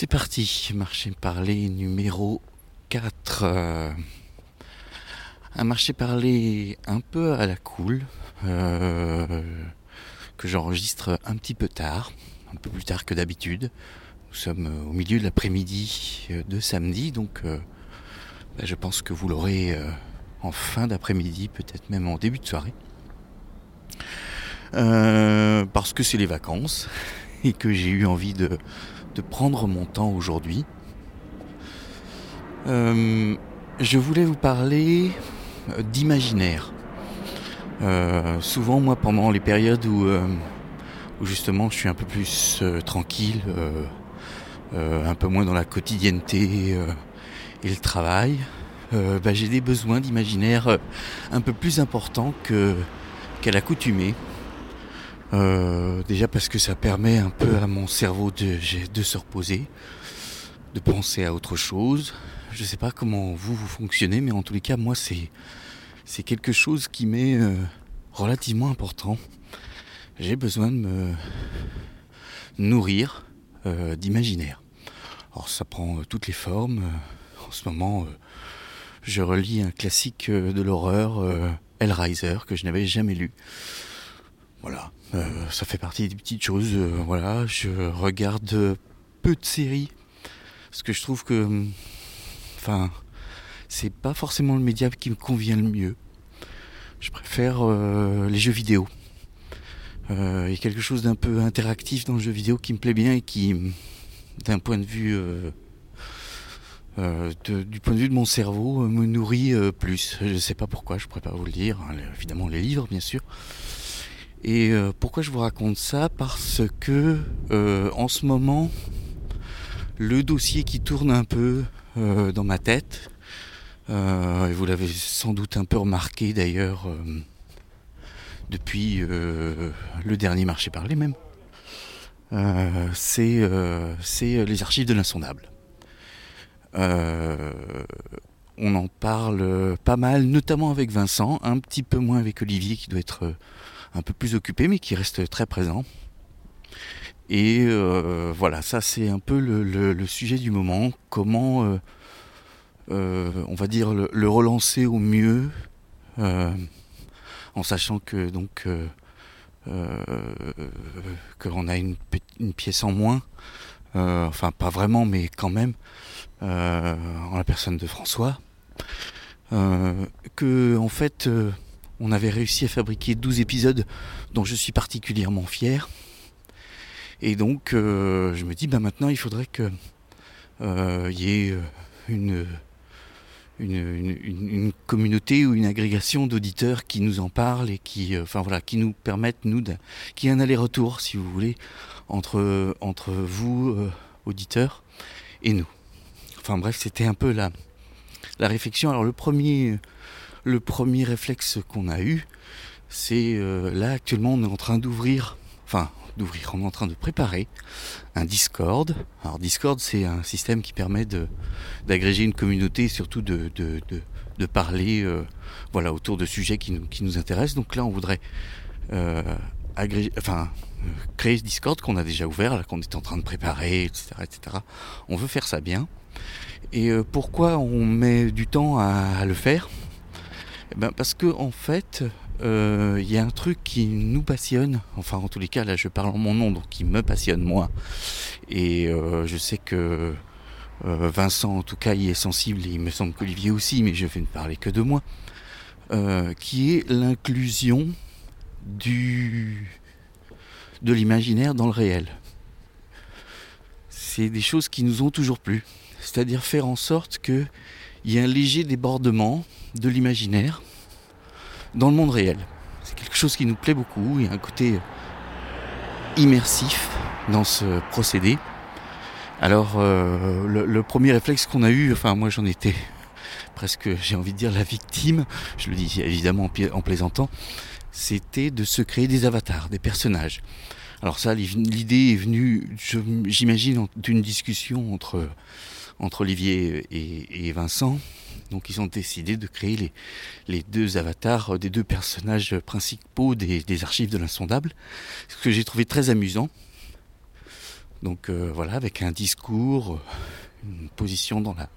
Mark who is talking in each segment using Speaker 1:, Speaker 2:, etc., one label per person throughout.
Speaker 1: C'est parti, marché parler numéro 4. Euh, un marché parler un peu à la cool, euh, que j'enregistre un petit peu tard, un peu plus tard que d'habitude. Nous sommes au milieu de l'après-midi de samedi, donc euh, bah, je pense que vous l'aurez en fin d'après-midi, peut-être même en début de soirée. parce que c'est les vacances et que j'ai eu envie de prendre mon temps aujourd'hui. Euh, je voulais vous parler euh, d'imaginaire. Euh, souvent, moi, pendant les périodes où, où, justement je suis un peu plus tranquille, un peu moins dans la quotidienneté et le travail, bah, j'ai des besoins d'imaginaire un peu plus importants que qu'à l'accoutumée. Euh, déjà parce que ça permet un peu à mon cerveau de, de se reposer, de penser à autre chose. Je sais pas comment vous vous fonctionnez, mais en tous les cas, moi, c'est c'est quelque chose qui m'est euh, relativement important. J'ai besoin de me nourrir euh, d'imaginaire. Alors ça prend toutes les formes. En ce moment, je relis un classique de l'horreur, Hellraiser, que je n'avais jamais lu. Voilà, euh, ça fait partie des petites choses. Euh, voilà, je regarde peu de séries parce que je trouve que, enfin, c'est pas forcément le média qui me convient le mieux. Je préfère euh, les jeux vidéo. Il y a quelque chose d'un peu interactif dans le jeu vidéo qui me plaît bien et qui, d'un point de vue du point de vue de mon cerveau, me nourrit plus. Je ne sais pas pourquoi, je pourrais pas vous le dire. Hein, évidemment, les livres, bien sûr. Et euh, pourquoi je vous raconte ça? Parce que euh, en ce moment, le dossier qui tourne un peu euh, dans ma tête, et vous l'avez sans doute un peu remarqué d'ailleurs depuis le dernier marché parlé même, c'est les archives de l'insondable. on en parle pas mal, notamment avec Vincent, un petit peu moins avec Olivier qui doit être un peu plus occupé, mais qui reste très présent. Et euh, voilà, ça c'est un peu le, sujet du moment. Comment, euh, euh, on va dire, le, relancer au mieux, en sachant que donc qu'on a une, une, pièce en moins. enfin, pas vraiment, mais quand même, en la personne de François. que en fait on avait réussi à fabriquer 12 épisodes dont je suis particulièrement fier. Et donc euh, je me dis bah maintenant il faudrait que euh, y ait euh, une communauté ou une agrégation d'auditeurs qui nous en parlent et qui, enfin voilà, qui nous permettent nous, qui ait un aller-retour, si vous voulez, entre entre vous auditeurs et nous. Enfin bref, c'était un peu la la réflexion. Alors le premier le premier réflexe qu'on a eu, c'est euh, là actuellement on est en train d'ouvrir, enfin d'ouvrir, on est en train de préparer un Discord. Alors Discord c'est un système qui permet d'agréger une communauté et surtout de, parler euh, voilà, autour de sujets qui nous, intéressent. Donc là on voudrait euh, enfin, créer ce Discord qu'on a déjà ouvert, qu'on est en train de préparer, etc., etc. On veut faire ça bien. Et pourquoi on met du temps à le faire? Eh ben Parce que en fait, euh, il y a un truc qui nous passionne, enfin en tous les cas là je parle en mon nom, donc qui me passionne moi. Et euh, je sais que euh, Vincent en tout cas y est sensible, et il me semble qu'Olivier aussi, mais je vais ne parler que de moi, qui est l'inclusion du de l'imaginaire dans le réel. C'est des choses qui nous ont toujours plu. C'est-à-dire faire en sorte qu'il y ait un léger débordement de l'imaginaire dans le monde réel. C'est quelque chose qui nous plaît beaucoup. Il y a un côté immersif dans ce procédé. Alors, euh, le, premier réflexe qu'on a eu, enfin moi j'en étais presque, j'ai envie de dire, la victime, je le dis évidemment en plaisantant, c'était de se créer des avatars, des personnages. Alors ça, l'idée est venue, j'imagine, d'une discussion entre, entre Olivier et Vincent, donc ils ont décidé de créer les, deux avatars euh, des deux personnages principaux des, archives de l'insondable, ce que j'ai trouvé très amusant. Donc voilà, avec un discours, une position dans, la,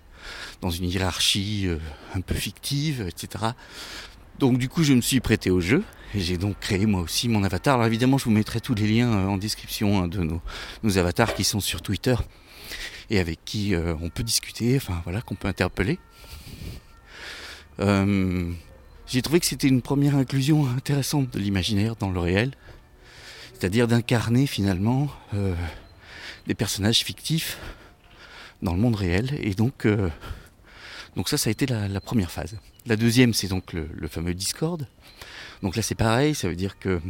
Speaker 1: dans une hiérarchie un peu fictive, etc. Donc du coup, je me suis prêté au jeu et j'ai donc créé moi aussi mon avatar. Alors évidemment, je vous mettrai tous les liens en description hein, de nos, nos, avatars qui sont sur Twitter et avec qui on peut discuter, enfin voilà, qu'on peut interpeller. Euh, j'ai trouvé que c'était une première inclusion intéressante de l'imaginaire dans le réel, c'est-à-dire d'incarner finalement euh, des personnages fictifs dans le monde réel. Et donc, euh, donc ça, ça a été la, première phase. La deuxième, c'est donc le, fameux Discord. Donc là, c'est pareil, ça veut dire que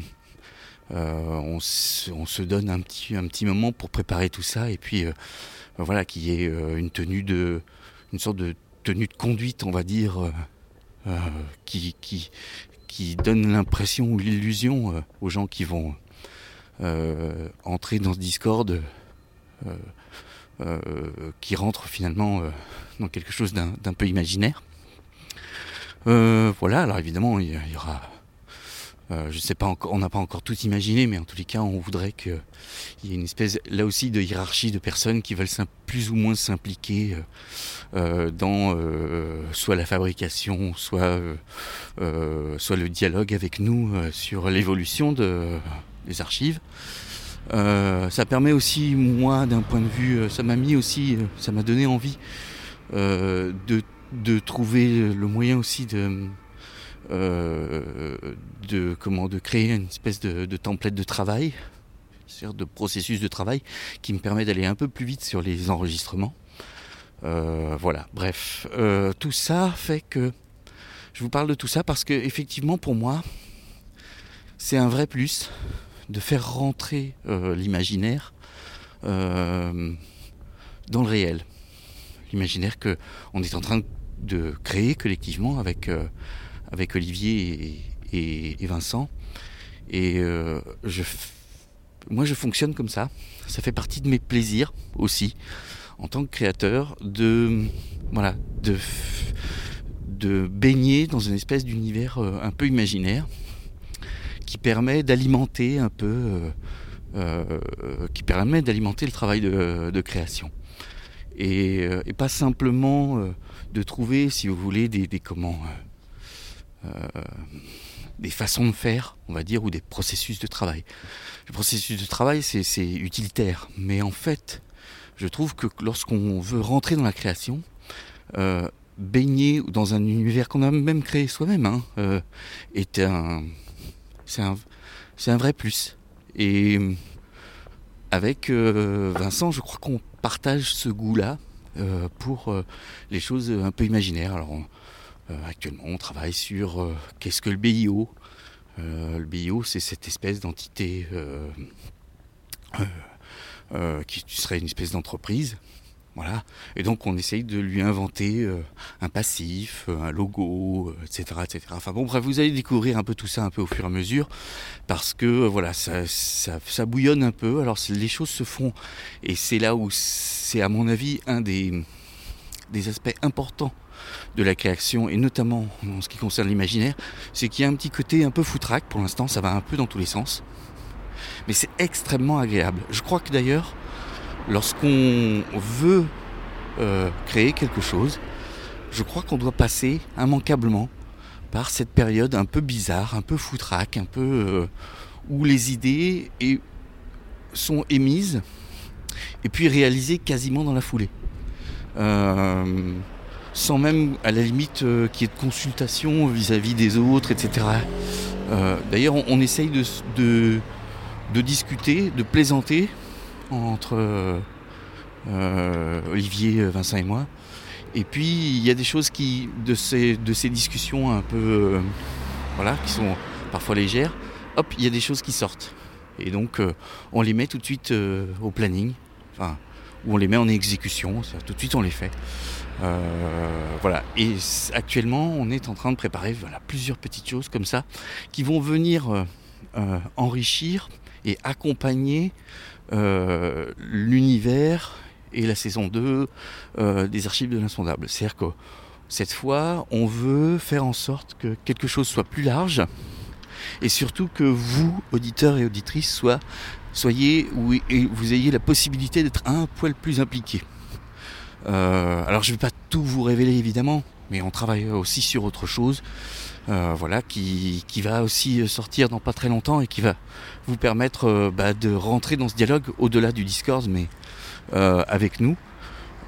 Speaker 1: on, se donne un petit, un petit moment pour préparer tout ça, et puis voilà, qu'il y ait une tenue de, une sorte de tenue de conduite, on va dire euh, qui, qui, qui donne l'impression ou l'illusion euh, aux gens qui vont euh, entrer dans ce Discord, qui rentrent finalement dans quelque chose d'un peu imaginaire. voilà, alors évidemment, il y, aura euh, je sais pas encore, on n'a pas encore tout imaginé, mais en tous les cas, on voudrait qu'il y ait une espèce, là aussi, de hiérarchie de personnes qui veulent plus ou moins s'impliquer euh, euh, dans soit la fabrication, soit soit le dialogue avec nous sur l'évolution de, des archives. ça permet aussi, moi, d'un point de vue, ça m'a mis aussi, ça m'a donné envie de, de trouver le moyen aussi de de, comment, de créer une espèce de, template de travail, de processus de travail qui me permet d'aller un peu plus vite sur les enregistrements. Euh, voilà, bref, euh, tout ça fait que je vous parle de tout ça parce que effectivement pour moi, c'est un vrai plus de faire rentrer l'imaginaire dans le réel. L'imaginaire que on est en train de créer collectivement avec avec Olivier et, Vincent. Et euh, moi, je fonctionne comme ça. Ça fait partie de mes plaisirs aussi, en tant que créateur, de, voilà, de, de baigner dans une espèce d'univers euh, un peu imaginaire qui permet d'alimenter un peu, euh, qui permet d'alimenter le travail de, création. Et, pas simplement de trouver, si vous voulez, des, des comment des façons de faire, on va dire, ou des processus de travail. Le processus de travail, c'est utilitaire, mais en fait, je trouve que lorsqu'on veut rentrer dans la création, euh, baigner dans un univers qu'on a même créé soi-même, hein, euh, c'est un, vrai plus. Et avec Vincent, je crois qu'on partage ce goût-là pour les choses un peu imaginaires. Alors, euh, actuellement, on travaille sur euh, qu'est-ce que le BIO. Euh, le BIO, c'est cette espèce d'entité qui serait une espèce d'entreprise. Voilà. Et donc on essaye de lui inventer un passif, un logo, etc., etc. Enfin bon, bref, vous allez découvrir un peu tout ça un peu au fur et à mesure, parce que voilà, ça, bouillonne un peu. Alors les choses se font, et c'est là où c'est à mon avis un des aspects importants de la création, et notamment en ce qui concerne l'imaginaire, c'est qu'il y a un petit côté un peu foutraque, pour l'instant ça va un peu dans tous les sens, mais c'est extrêmement agréable. Je crois que d'ailleurs, lorsqu'on veut euh, créer quelque chose, je crois qu'on doit passer immanquablement par cette période un peu bizarre, un peu foutraque, un peu euh, où les idées sont émises et puis réalisées quasiment dans la foulée. Euh, sans même à la limite euh, qu'il y ait de consultation vis-à-vis des autres, etc. Euh, d'ailleurs, on, essaye de, discuter, de plaisanter entre euh, Olivier, Vincent et moi. Et puis, il y a des choses qui, de ces, de ces discussions un peu, voilà, qui sont parfois légères, hop, il y a des choses qui sortent. Et donc, on les met tout de suite au planning, enfin, ou on les met en exécution, tout de suite on les fait. Euh, voilà. Et actuellement, on est en train de préparer plusieurs petites choses comme ça qui vont venir euh, euh, enrichir et accompagner l'univers et la saison 2 des archives de l'insondable. C'est-à-dire que cette fois, on veut faire en sorte que quelque chose soit plus large et surtout que vous, auditeurs et auditrices, soyez ou vous ayez la possibilité d'être un poil plus impliqué. Euh, alors je ne vais pas tout vous révéler évidemment, mais on travaille aussi sur autre chose, euh, voilà, qui, va aussi sortir dans pas très longtemps et qui va vous permettre euh, bah, de rentrer dans ce dialogue au-delà du Discord, mais avec nous.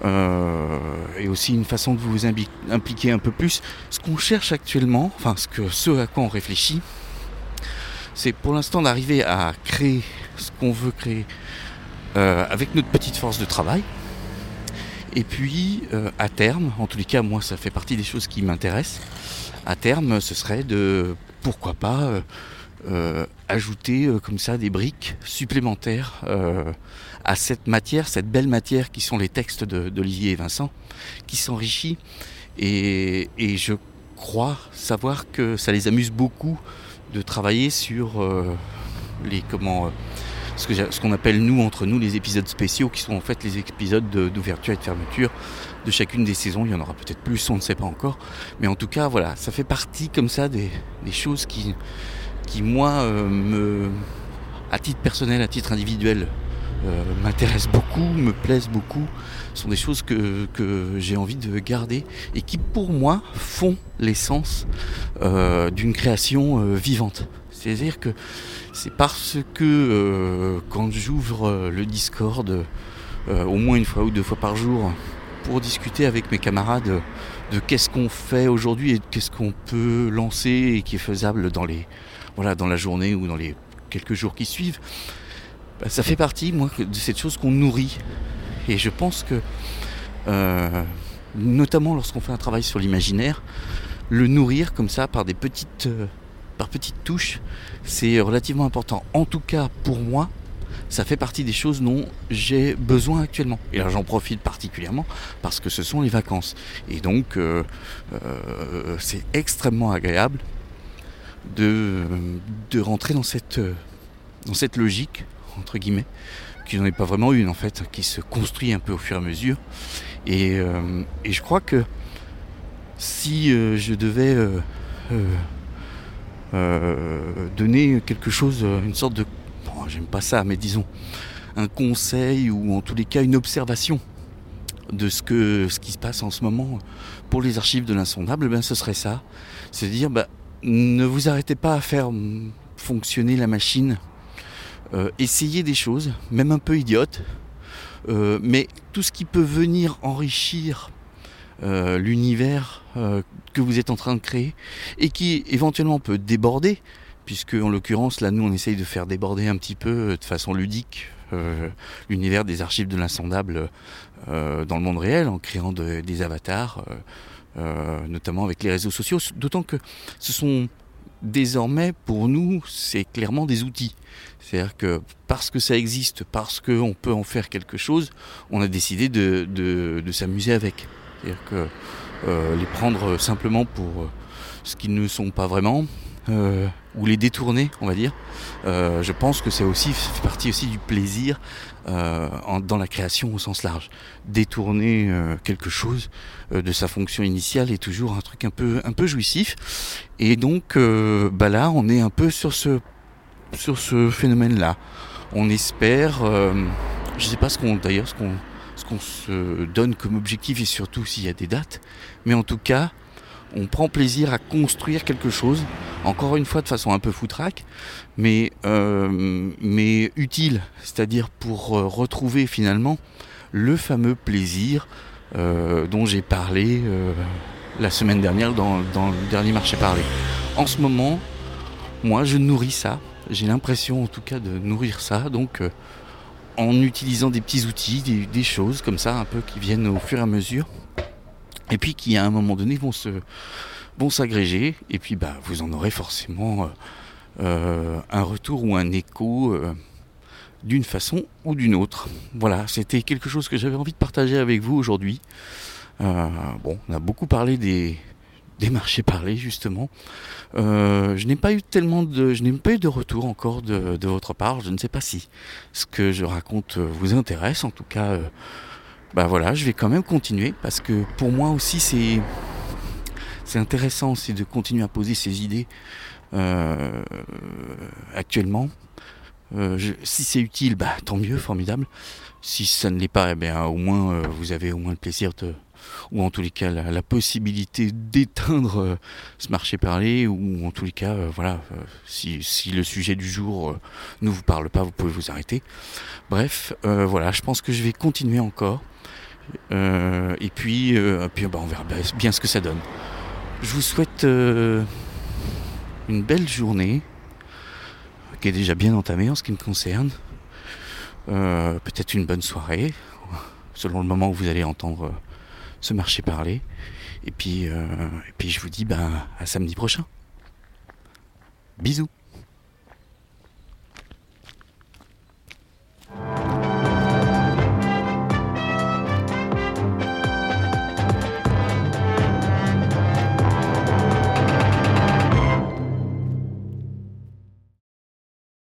Speaker 1: et aussi une façon de vous impliquer un peu plus. Ce qu'on cherche actuellement, enfin ce, que, ce à quoi on réfléchit, c'est pour l'instant d'arriver à créer ce qu'on veut créer avec notre petite force de travail. Et puis, euh, à terme, en tous les cas, moi, ça fait partie des choses qui m'intéressent. À terme, ce serait de, pourquoi pas, euh, euh, ajouter comme ça des briques supplémentaires à cette matière, cette belle matière qui sont les textes d'Olivier et Vincent, qui s'enrichit. Et, et, je crois savoir que ça les amuse beaucoup de travailler sur les comment ce qu'on appelle nous, entre nous, les épisodes spéciaux, qui sont en fait les épisodes d'ouverture et de fermeture de chacune des saisons. Il y en aura peut-être plus, on ne sait pas encore. Mais en tout cas, voilà, ça fait partie comme ça des, choses qui, qui moi, euh, me, à titre personnel, à titre individuel, euh, m'intéressent beaucoup, me plaisent beaucoup. Ce sont des choses que, que j'ai envie de garder et qui, pour moi, font l'essence euh, d'une création vivante. C'est-à-dire que c'est parce que euh, quand j'ouvre euh, le Discord euh, au moins une fois ou deux fois par jour pour discuter avec mes camarades de qu'est-ce qu'on fait aujourd'hui et qu'est-ce qu'on peut lancer et qui est faisable dans les voilà dans la journée ou dans les quelques jours qui suivent, bah, ça fait partie moi de cette chose qu'on nourrit. Et je pense que notamment lorsqu'on fait un travail sur l'imaginaire, le nourrir comme ça par des petites par petites touches, c'est relativement important. En tout cas, pour moi, ça fait partie des choses dont j'ai besoin actuellement. Et là, j'en profite particulièrement parce que ce sont les vacances. Et donc, euh, euh, c'est extrêmement agréable de, de rentrer dans cette, dans cette logique, entre guillemets, qui n'en est pas vraiment une en fait, qui se construit un peu au fur et à mesure. Et, euh, je crois que si je devais euh, donner quelque chose, une sorte de... Bon, J'aime pas ça, mais disons un conseil ou en tous les cas une observation de ce, que, ce qui se passe en ce moment pour les archives de l'insondable, ben ce serait ça. C'est dire, ben, ne vous arrêtez pas à faire fonctionner la machine. Euh, essayez des choses, même un peu idiotes, euh, mais tout ce qui peut venir enrichir euh, l'univers euh, que vous êtes en train de créer et qui éventuellement peut déborder, puisque en l'occurrence là nous on essaye de faire déborder un petit peu euh, de façon ludique l'univers des archives de l'insondable dans le monde réel en créant des avatars, notamment avec les réseaux sociaux, d'autant que ce sont désormais pour nous c'est clairement des outils. C'est-à-dire que parce que ça existe, parce qu'on peut en faire quelque chose, on a décidé de, s'amuser avec. Euh, les prendre simplement pour euh, ce qu'ils ne sont pas vraiment, euh, ou les détourner, on va dire. je pense que c'est aussi fait partie aussi du plaisir dans la création au sens large. Détourner quelque chose de sa fonction initiale est toujours un truc un peu un peu jouissif. Et donc bah là, on est un peu sur ce sur ce phénomène-là. On espère, je sais pas ce qu'on d'ailleurs ce qu'on qu'on se donne comme objectif et surtout s'il y a des dates. Mais en tout cas, on prend plaisir à construire quelque chose, encore une fois de façon un peu foutraque, mais, euh, mais utile, c'est-à-dire pour euh, retrouver finalement le fameux plaisir euh, dont j'ai parlé la semaine dernière dans, dans, le dernier marché parlé. En ce moment, moi je nourris ça, j'ai l'impression en tout cas de nourrir ça, donc en utilisant des petits outils, des, choses comme ça, un peu qui viennent au fur et à mesure, et puis qui à un moment donné vont se s'agréger, et puis bah vous en aurez forcément euh, euh, un retour ou un écho euh, d'une façon ou d'une autre. Voilà, c'était quelque chose que j'avais envie de partager avec vous aujourd'hui. bon, on a beaucoup parlé des, des marchés parlés justement. Euh, je n'ai pas eu tellement de, je n'ai pas eu de retour encore de, votre part. Je ne sais pas si ce que je raconte vous intéresse. En tout cas, euh, bah voilà, je vais quand même continuer parce que pour moi aussi c'est c'est intéressant de continuer à poser ces idées euh, actuellement. si c'est utile, bah, tant mieux, formidable. Si ça ne l'est pas, eh bien, au moins vous avez au moins le plaisir de, ou en tous les cas la, possibilité d'éteindre ce marché parlé, ou en tous les cas, voilà, si, si, le sujet du jour ne vous parle pas, vous pouvez vous arrêter. Bref, voilà, je pense que je vais continuer encore. et puis, puis bah, on verra bien ce que ça donne. Je vous souhaite une belle journée qui est déjà bien entamée en ce qui me concerne. Euh, peut-être une bonne soirée, selon le moment où vous allez entendre ce marché parler. Et puis, euh, et puis je vous dis ben, à samedi prochain. Bisous